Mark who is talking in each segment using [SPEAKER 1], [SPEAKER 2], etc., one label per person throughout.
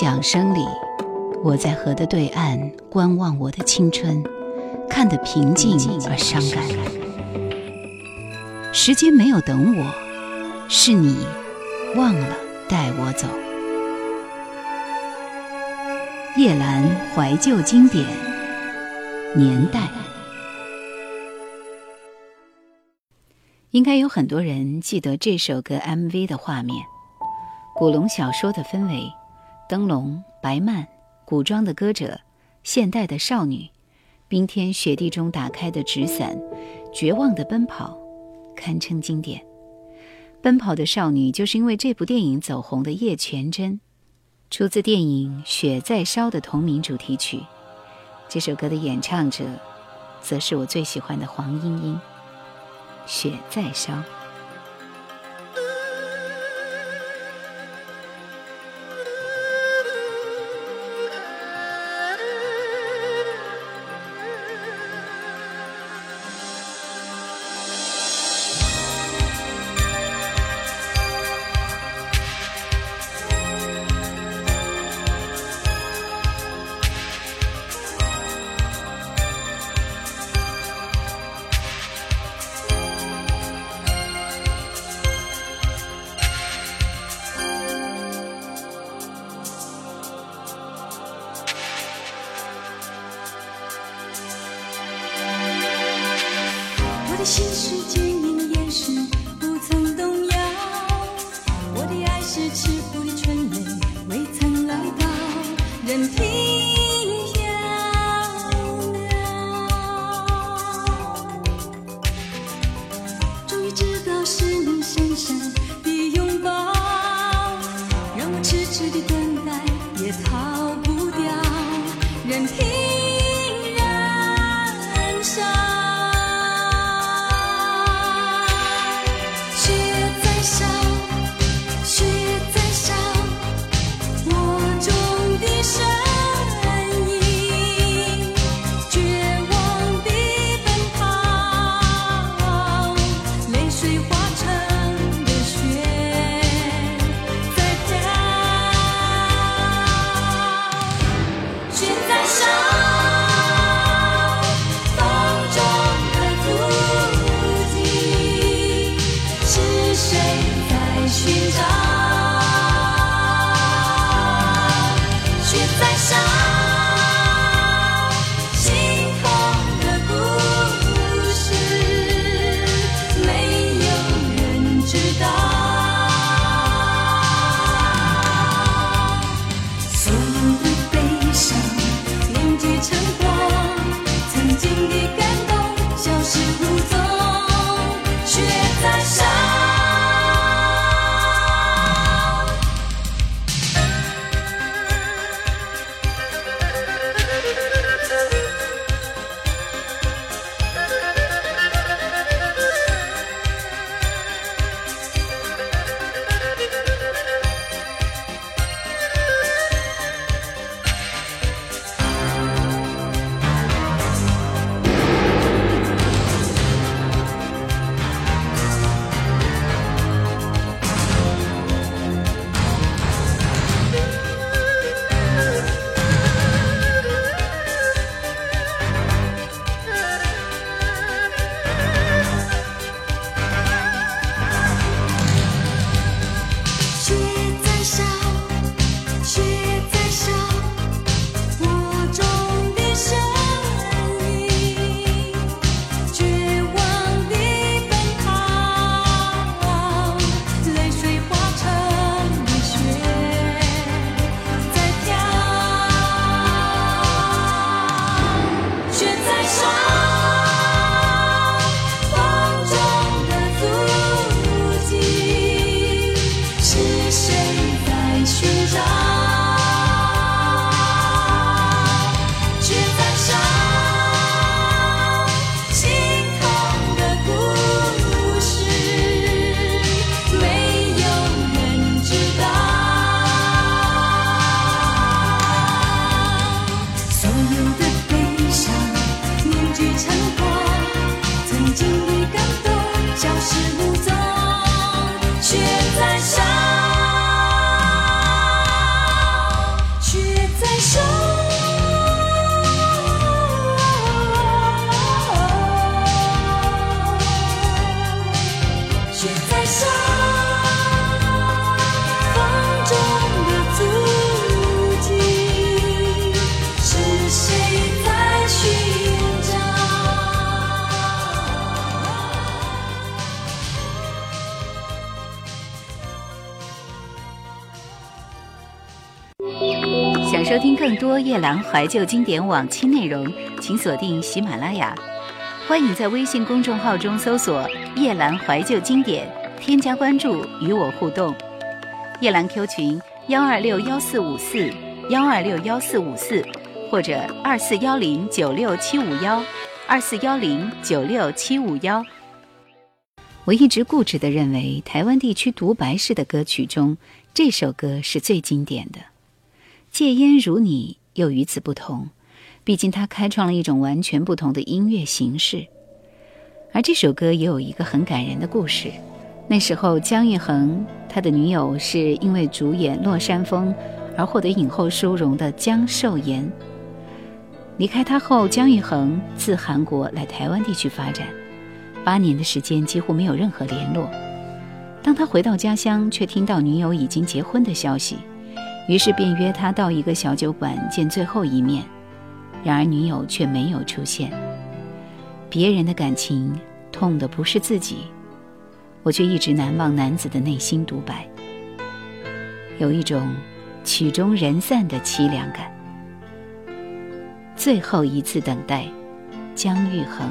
[SPEAKER 1] 桨声里，我在河的对岸观望我的青春，看得平静而伤感。时间没有等我，是你忘了带我走。夜阑怀旧经典年代，应该有很多人记得这首歌 MV 的画面，古龙小说的氛围。灯笼、白幔、古装的歌者、现代的少女，冰天雪地中打开的纸伞，绝望的奔跑，堪称经典。奔跑的少女就是因为这部电影走红的叶全真，出自电影《雪在烧》的同名主题曲。这首歌的演唱者，则是我最喜欢的黄莺莺。雪在烧。
[SPEAKER 2] 怀旧经典往期内容，请锁定喜马拉雅。欢迎在微信公众号中搜索“夜兰怀旧经典”，添加关注与我互动。夜兰 Q 群幺二六幺四五四幺二六幺四五四，或者二四幺零九六七五幺二四幺零九六七五幺。我一直固执地认为，台湾地区独白式的歌曲中，这首歌是最经典的。戒烟如你，又与此不同。毕竟，他开创了一种完全不同的音乐形式，而这首歌也有一个很感人的故事。那时候，姜育恒他的女友是因为主演《落山风》而获得影后殊荣的姜寿妍。离开他后，姜育恒自韩国来台湾地区发展，八年的时间几乎没有任何联络。当他回到家乡，却听到女友已经结婚的消息，于是便约他到一个小酒馆见最后一面。然而女友却没有出现。别人的感情痛的不是自己，我却一直难忘男子的内心独白，有一种曲终人散的凄凉感。最后一次等待，姜育恒。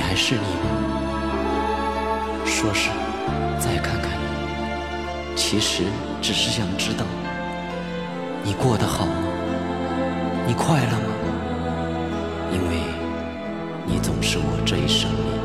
[SPEAKER 3] 你还是你吗？说是再看看你，其实只是想知道你过得好吗？你快乐吗？因为你总是我这一生里。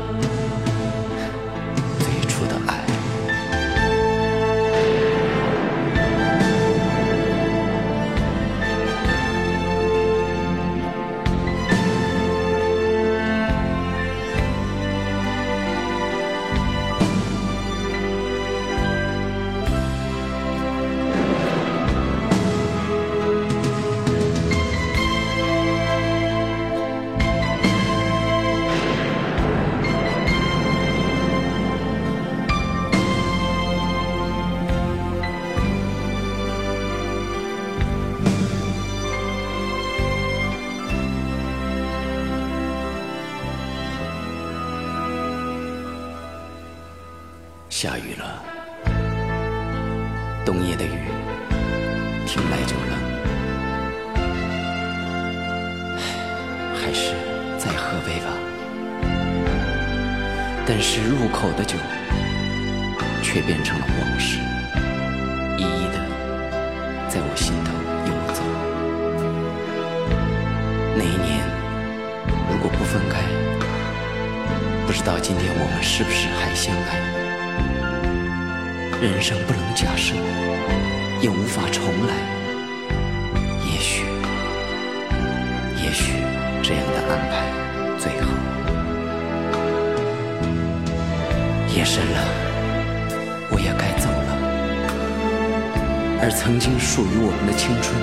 [SPEAKER 3] 也许这样的安排最好。夜深了，我也该走了。而曾经属于我们的青春、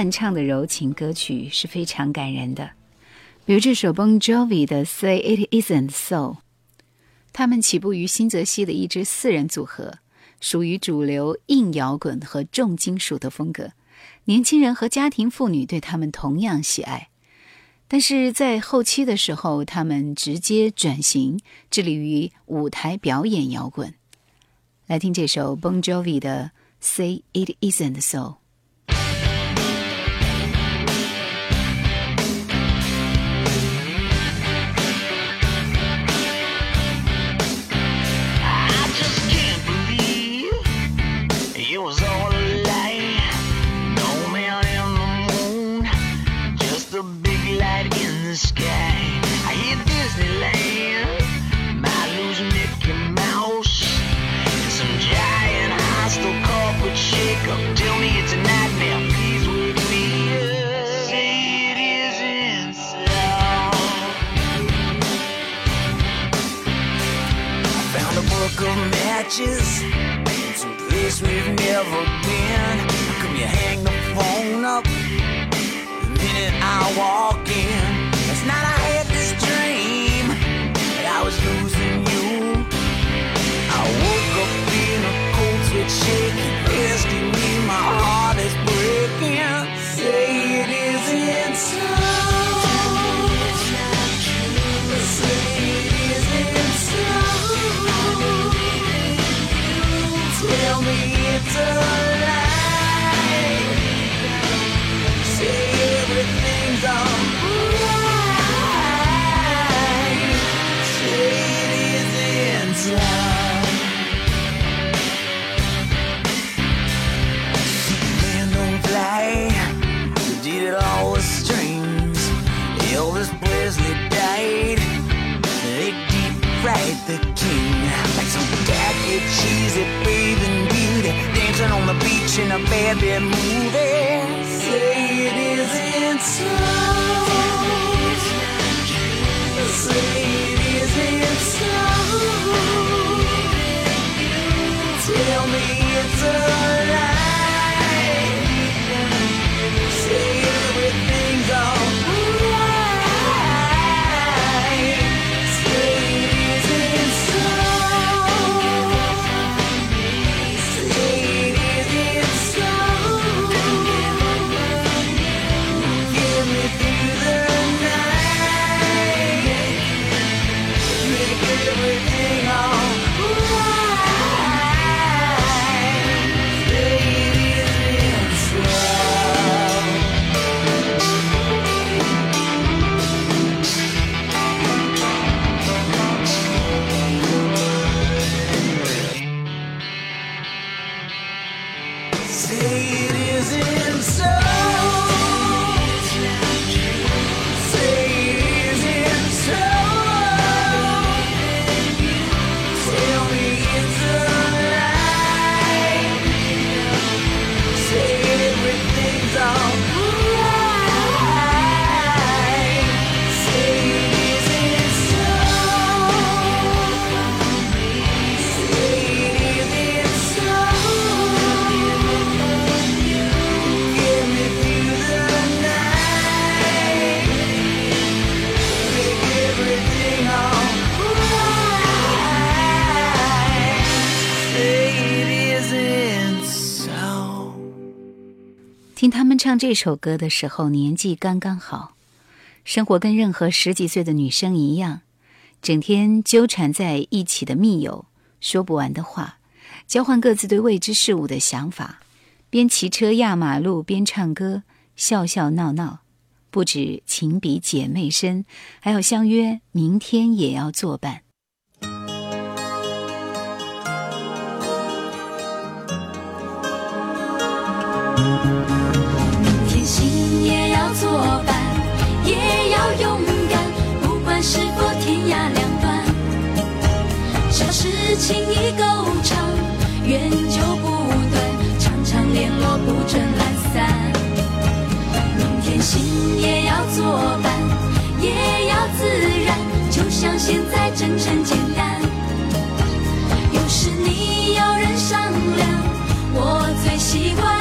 [SPEAKER 2] 硬汉唱的柔情歌曲是非常感人的，比如这首 Bon Jovi 的《Say It Isn't So》。他们起步于新泽西的一支四人组合，属于主流硬摇滚和重金属的风格。年轻人和家庭妇女对他们同样喜爱。但是在后期的时候，他们直接转型，致力于舞台表演摇滚。来听这首 Bon Jovi 的《Say It Isn't So》。
[SPEAKER 4] We've never been. Beauty on the beach in a bad, bad movie. Say it isn't so. Say it isn't so. Tell me it's a
[SPEAKER 2] 唱这首歌的时候，年纪刚刚好，生活跟任何十几岁的女生一样，整天纠缠在一起的密友，说不完的话，交换各自对未知事物的想法，边骑车压马路边唱歌，笑笑闹闹，不止情比姐妹深，还要相约明天也要作伴。
[SPEAKER 1] 事情已够长，缘就不断，常常联络不准懒散。明天心也要作伴，也要自然，就像现在真诚简单。有时你要人商量，我最习惯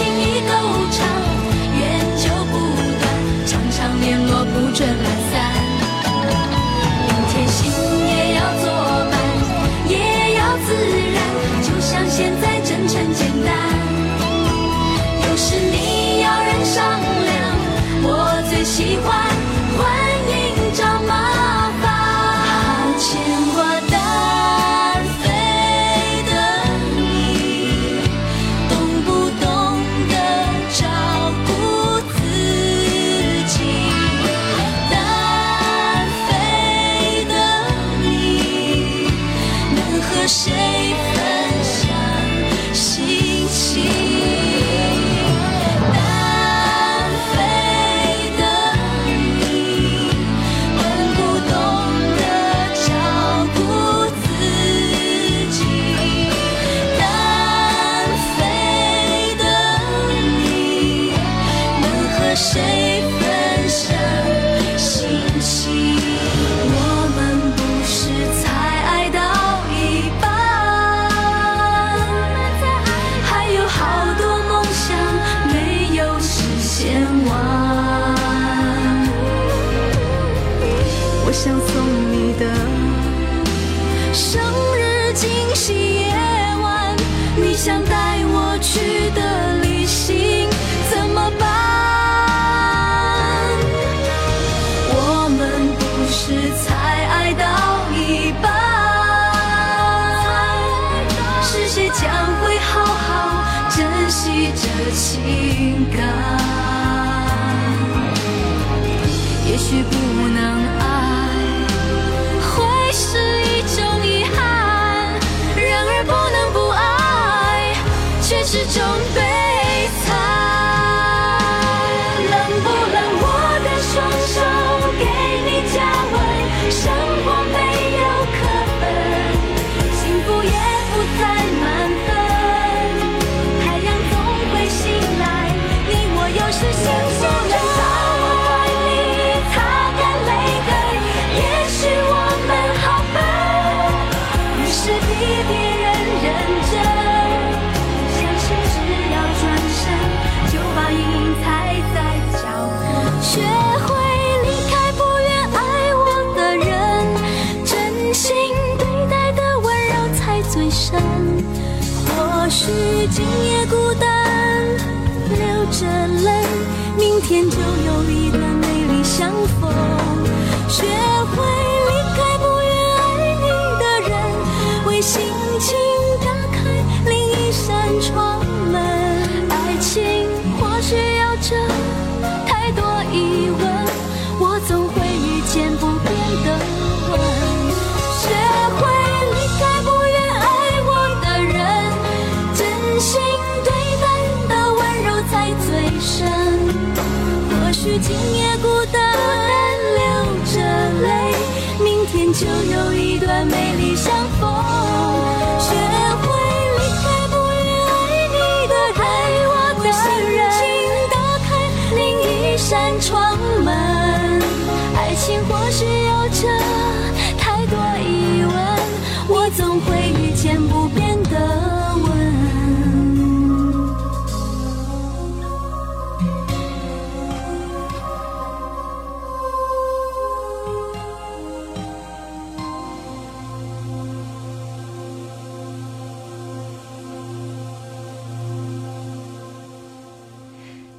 [SPEAKER 1] 情意够长，缘就不断，常常联络不准懒散，明天心也要作伴，也要自然，就像现在真诚简单，有时你要人商量，我最喜欢。经验。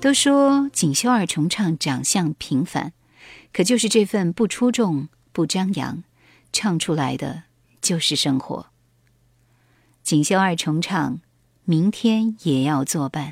[SPEAKER 2] 都说锦绣二重唱长相平凡可就是这份不出众不张扬唱出来的就是生活。锦绣二重唱明天也要作伴。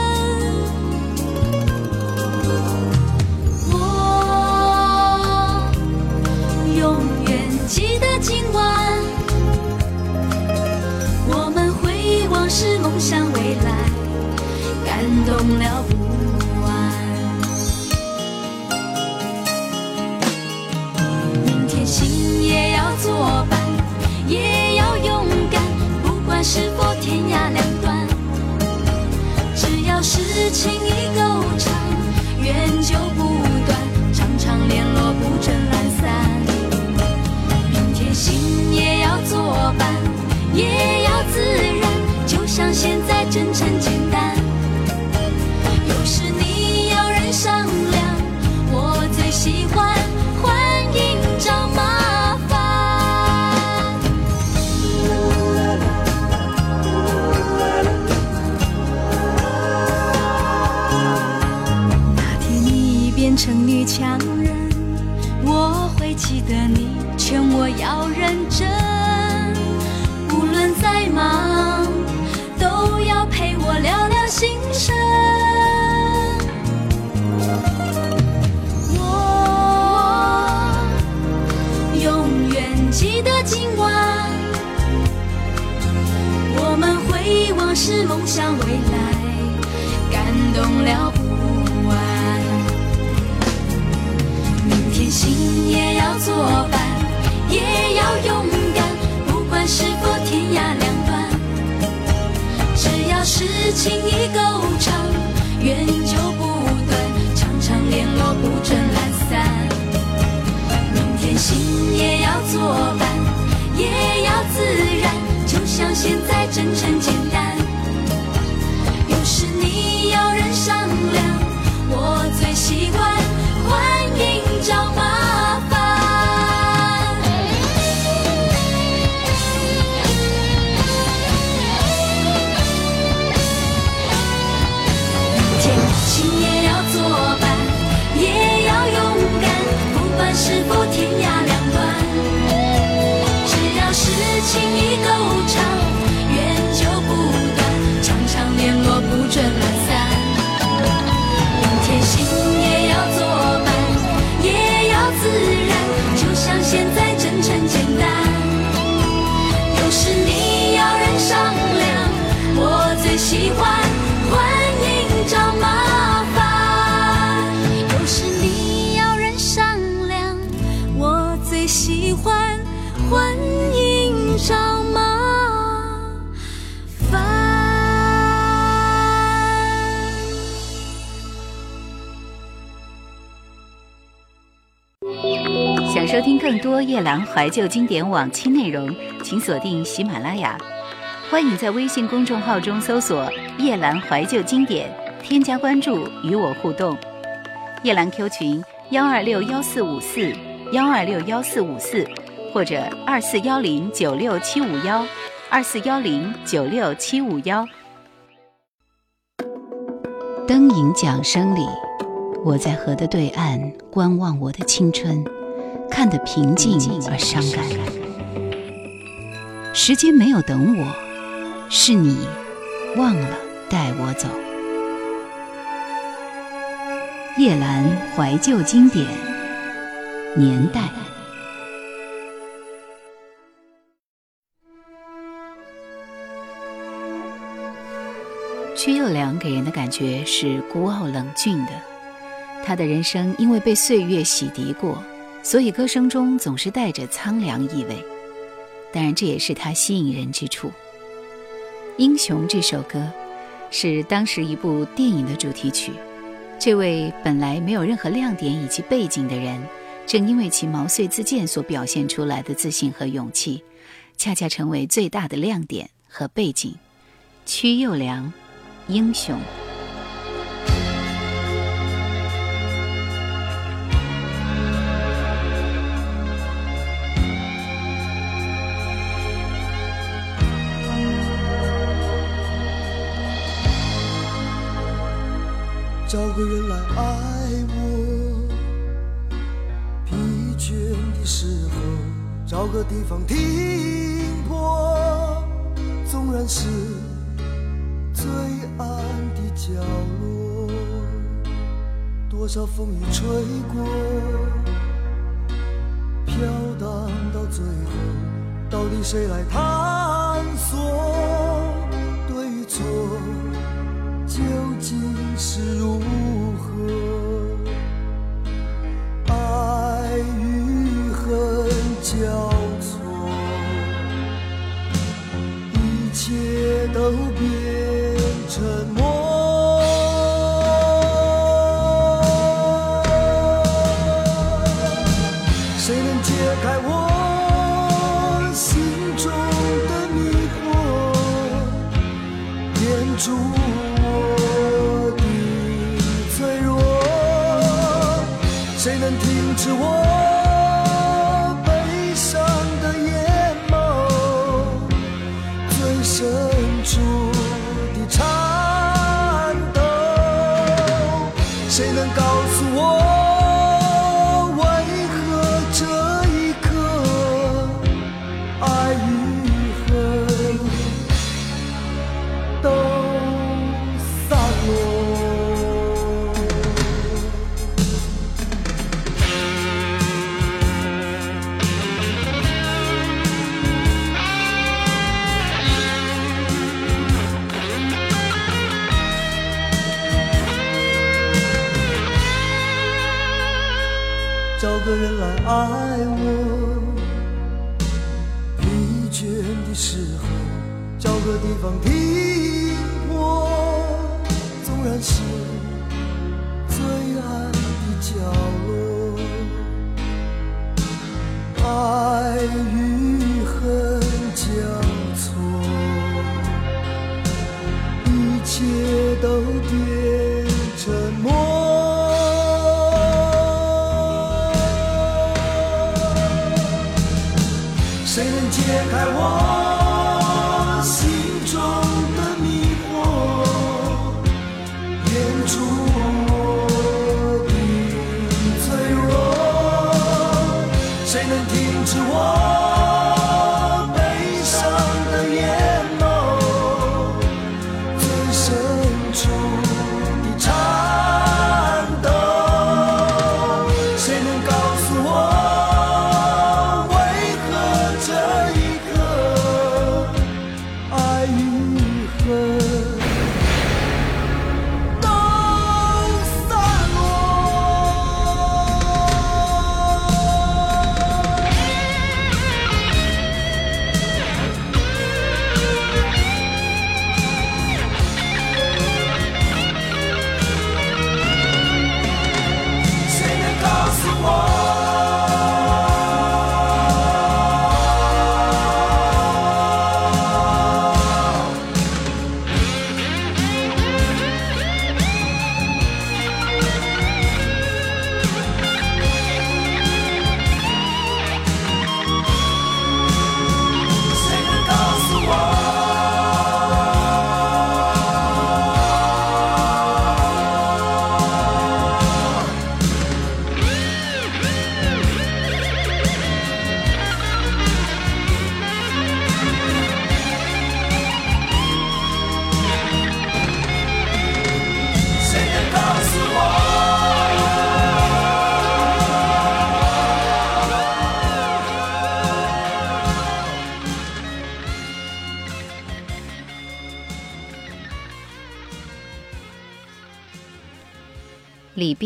[SPEAKER 1] 了不完。明天心也要作伴，也要勇敢，不管是否天涯两端，只要是情意够长，缘就不断，常常联络不准懒散。明天心也要作伴，也要自然，就像现在真诚强人，我会记得你劝我要认真，无论再忙，都要陪我聊聊心声。我永远记得今晚，我们回忆往事，梦想未来，感动了作伴，也要勇敢，不管是否天涯两端，只要是情谊够长，缘就不断，常常联络不准懒散。明天心也要作伴，也要自然，就像现在真诚简单。有时你要人商量，我最喜欢欢
[SPEAKER 2] 夜兰怀旧经典往期内容，请锁定喜马拉雅。欢迎在微信公众号中搜索“夜兰怀旧经典”，添加关注与我互动。夜兰 Q 群幺二六幺四五四幺二六幺四五四，或者二四幺零九六七五幺二四幺零九六七五幺。灯影桨声里，我在河的对岸观望我的青春，看得平静而伤感。时间没有等我，是你忘了带我走。叶兰怀旧经典年代。屈又良给人的感觉是孤傲冷峻的，他的人生因为被岁月洗涤过，所以歌声中总是带着苍凉意味。当然，这也是他吸引人之处。《英雄》这首歌是当时一部电影的主题曲。这位本来没有任何亮点以及背景的人，正因为其毛遂自荐所表现出来的自信和勇气，恰恰成为最大的亮点和背景。屈又良，英雄。
[SPEAKER 5] 找个人来爱我，疲倦的时候，找个地方停泊，纵然是最暗的角落，多少风雨吹过，飘荡到最后，到底谁来探索？对与错。竟是如何？爱与恨交错，一切都深处的颤抖？谁能告诉我，爱我，疲倦的时候，找个地方停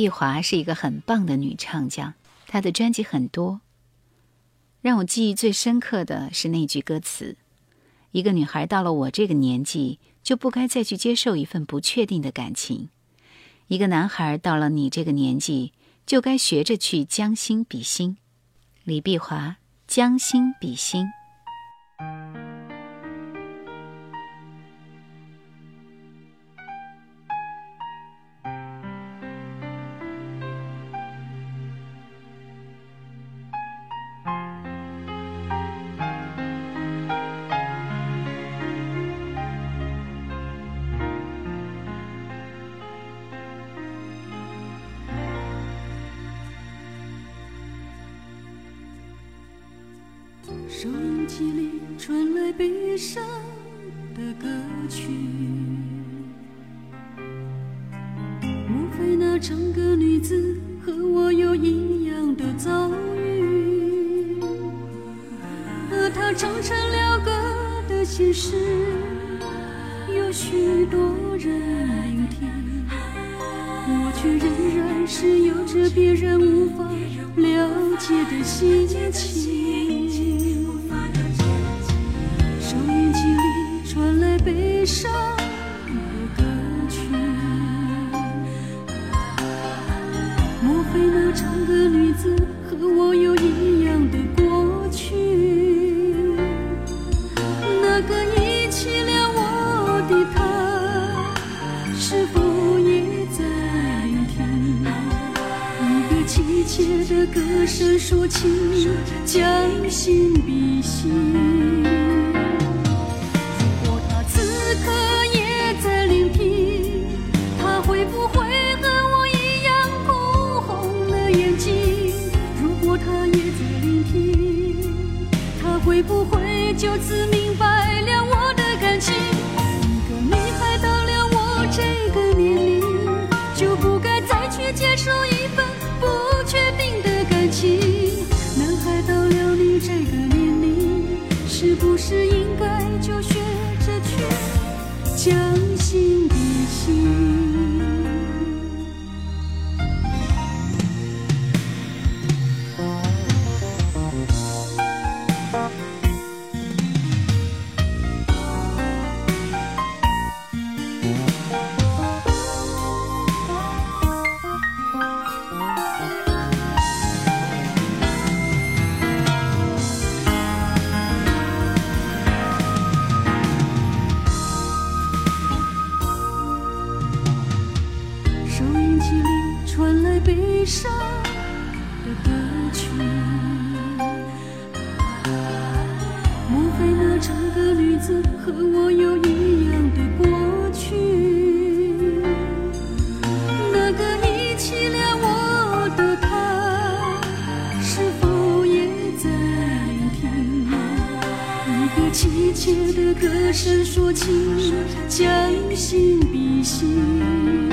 [SPEAKER 2] 李碧华是一个很棒的女唱将，她的专辑很多。让我记忆最深刻的是那句歌词：“一个女孩到了我这个年纪，就不该再去接受一份不确定的感情；一个男孩到了你这个年纪，就该学着去将心比心。”李碧华，将心比心。
[SPEAKER 1] 会不会就此明白了我的感情？一个女孩到了我这个年龄，就不该再去接受一份不确定的感情。男孩到了你这个年龄，是不是应该就学和我有一样的过去？那个遗弃了我的他，是否也在聆听？一个凄切的歌声说起，将心比心。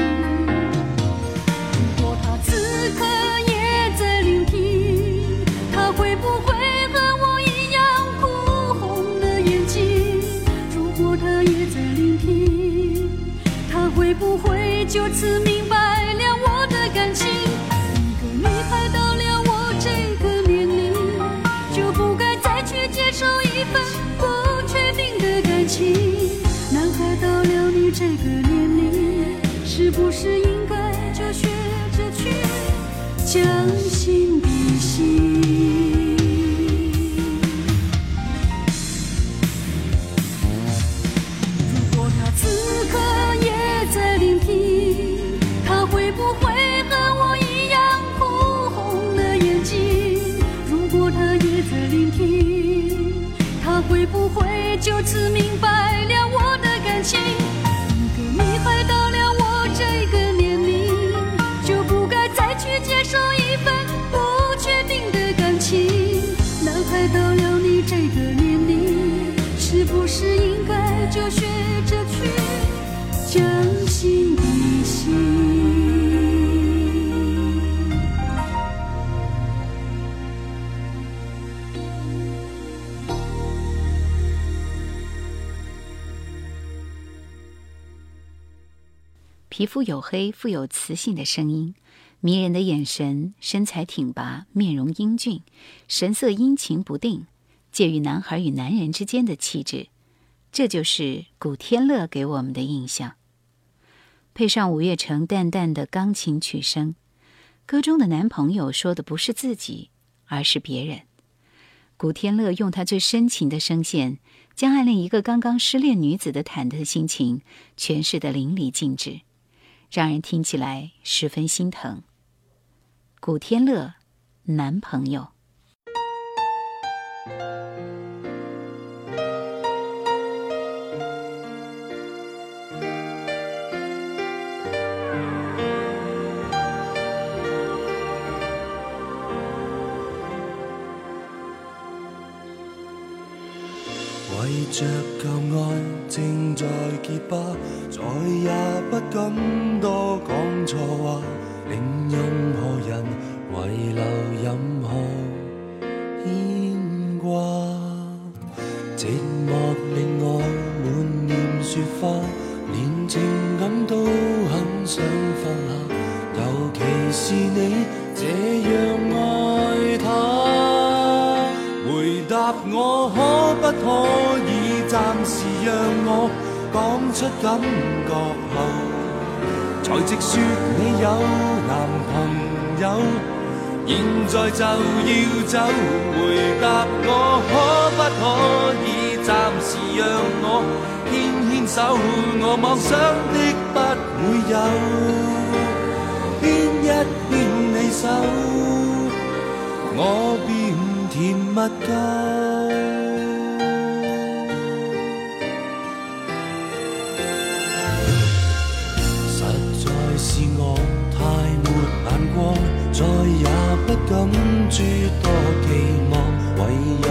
[SPEAKER 1] 就此明白了我的感情？一个女孩到了我这个年龄，就不该再去接受一份不确定的感情。男孩到了你这个年龄，是不是应该就学着去将
[SPEAKER 2] 皮肤黝黑、富有磁性的声音，迷人的眼神，身材挺拔，面容英俊，神色阴晴不定，介于男孩与男人之间的气质，这就是古天乐给我们的印象。配上五月城淡淡的钢琴曲声，歌中的男朋友说的不是自己，而是别人。古天乐用他最深情的声线，将暗恋一个刚刚失恋女子的忐忑心情诠释得淋漓尽致。让人听起来十分心疼。古天乐，男朋友。
[SPEAKER 6] 为着旧爱正在结疤，再也不敢多讲错话，令任何人遗留任何牵挂。寂寞令我满面雪花，连情感都很想放下，尤其是你这样出感觉后，才直说你有男朋友。现在就要走，回答我可不可以暂时让我牵牵手？我妄想的不会有，牵一牵你手，我便甜蜜够。敢诸多期望，为任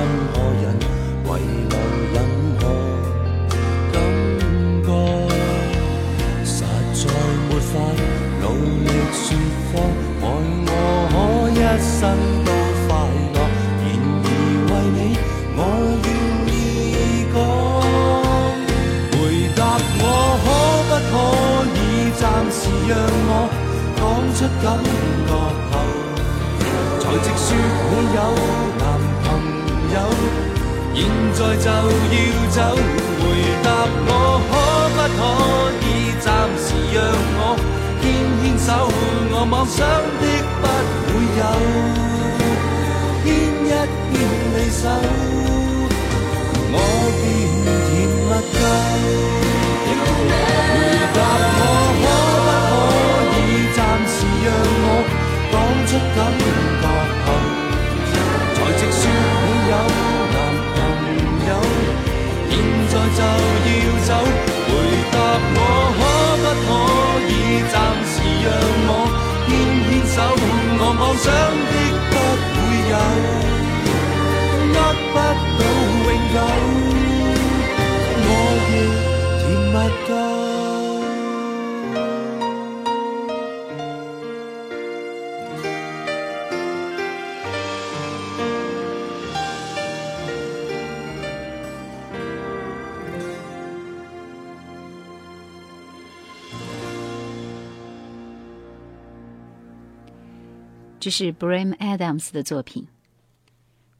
[SPEAKER 4] 这是 Bryan Adams 的作品。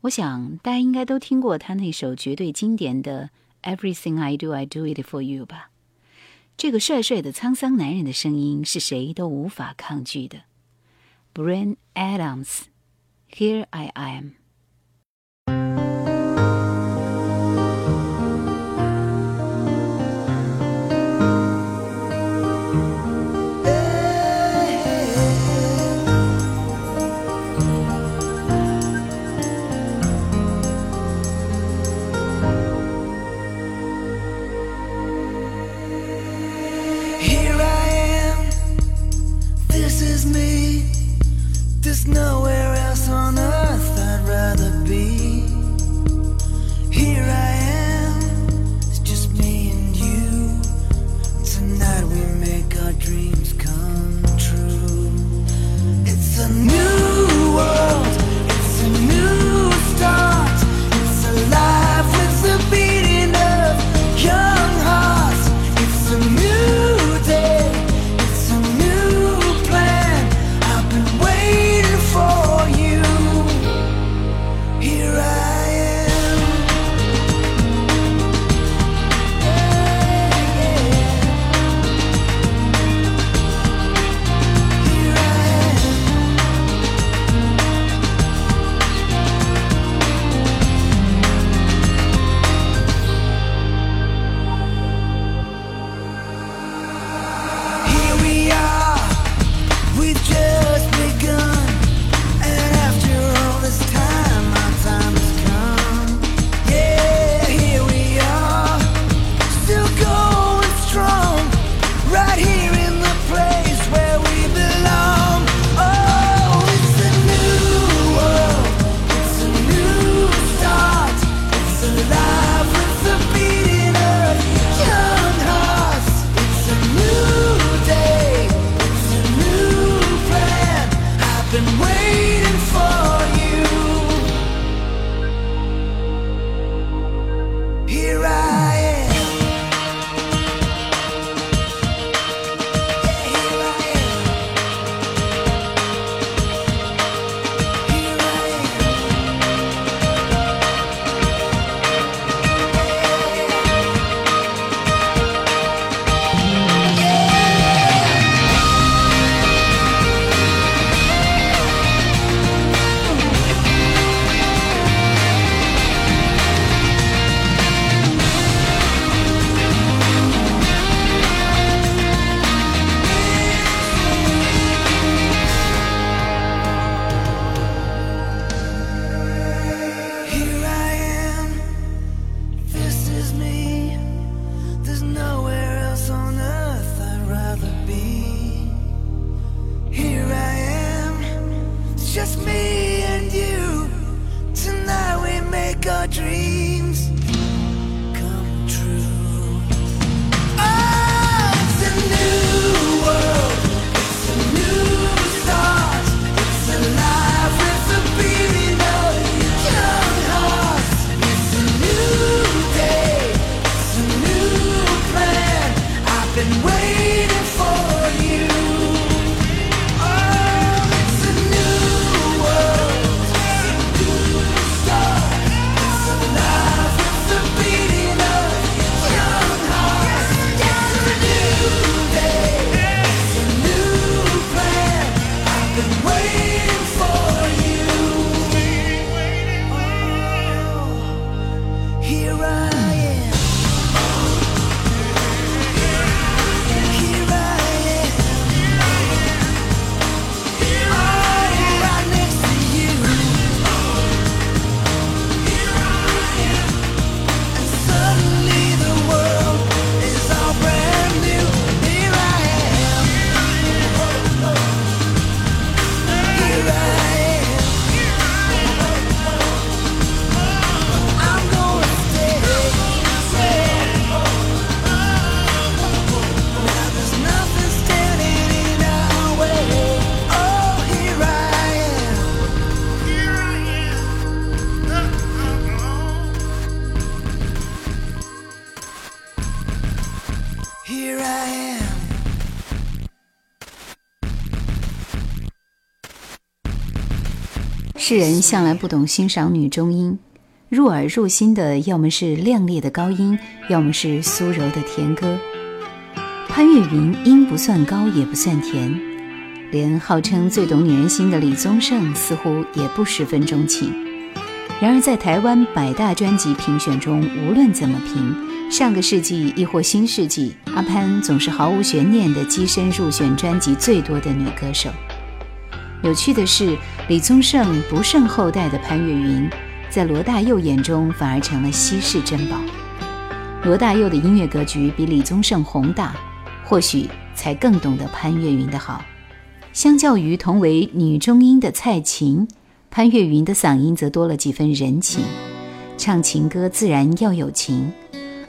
[SPEAKER 4] 我想大家应该都听过他那首绝对经典的《Everything I Do, I Do It For You》吧？这个帅帅的沧桑男人的声音是谁都无法抗拒的。Bryan Adams，Here I Am。
[SPEAKER 2] 向来不懂欣赏女中音，入耳入心的要么是亮丽的高音，要么是酥柔的甜歌。潘越云音不算高，也不算甜，连号称最懂女人心的李宗盛似乎也不十分钟情。然而，在台湾百大专辑评选中，无论怎么评，上个世纪亦或新世纪，阿潘总是毫无悬念地跻身入选专辑最多的女歌手。有趣的是，李宗盛不胜后代的潘越云，在罗大佑眼中反而成了稀世珍宝。罗大佑的音乐格局比李宗盛宏大，或许才更懂得潘越云的好。相较于同为女中音的蔡琴，潘越云的嗓音则多了几分人情，唱情歌自然要有情。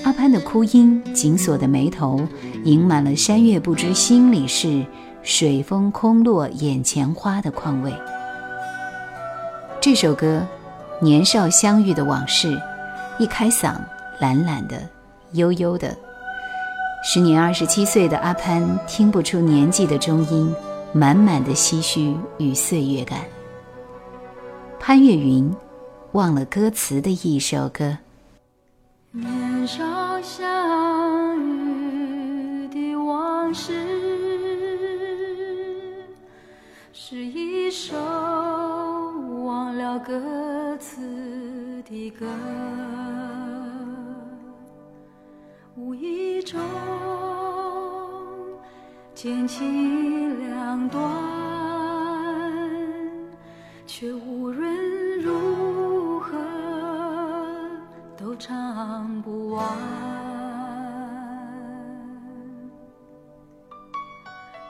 [SPEAKER 2] 阿潘的哭音，紧锁的眉头，盈满了山月不知心里事。水风空落眼前花的况味。这首歌，年少相遇的往事，一开嗓，懒懒的，悠悠的。时年二十七岁的阿潘，听不出年纪的中音，满满的唏嘘与岁月感。潘越云，忘了歌词的一首歌。
[SPEAKER 1] 年少相遇的往事。是一首了歌词的歌，无意中捡起两段，却无论如何都唱不完。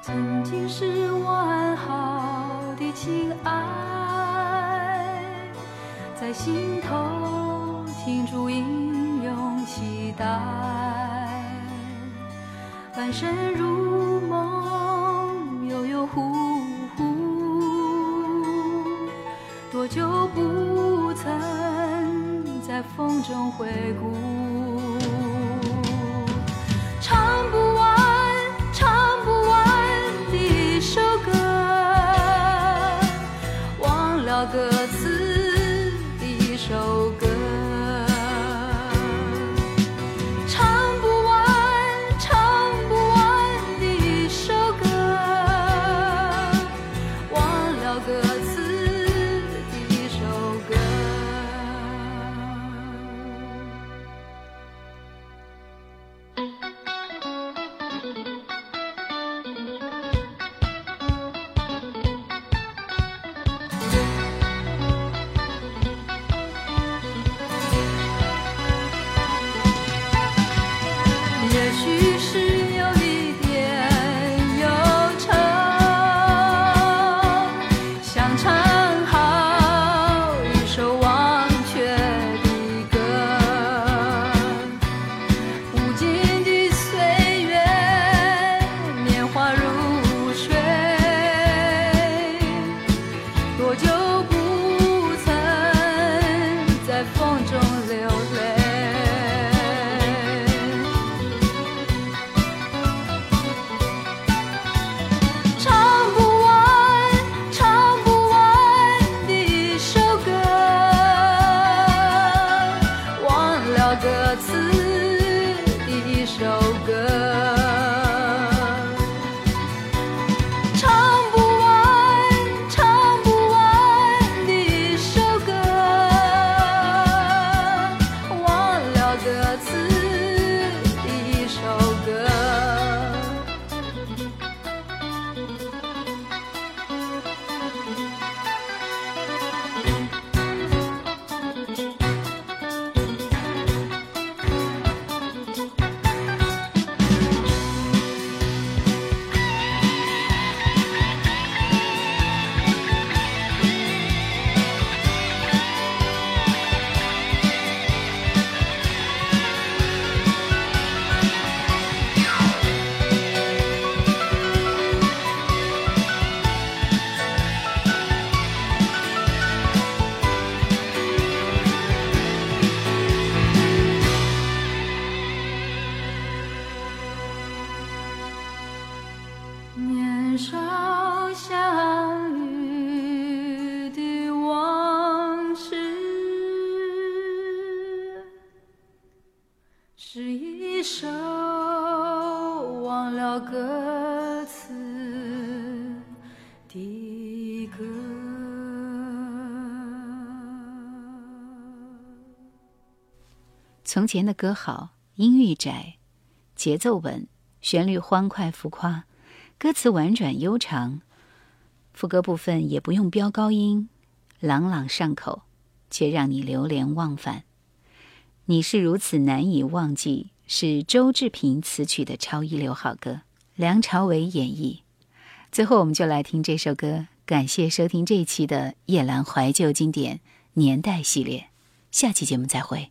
[SPEAKER 1] 曾经是完好的。情爱在心头停驻，英勇期待，半生如梦，悠悠忽忽，多久不曾在风中回顾。
[SPEAKER 2] 从前的歌好，音域窄，节奏稳，旋律欢快浮夸，歌词婉转悠长，副歌部分也不用飙高音，朗朗上口，却让你流连忘返。你是如此难以忘记，是周志平词曲的超一流好歌，梁朝伟演绎。最后，我们就来听这首歌。感谢收听这一期的夜阑怀旧经典年代系列，下期节目再会。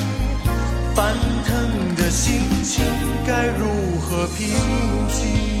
[SPEAKER 5] 翻腾的心情该如何平静？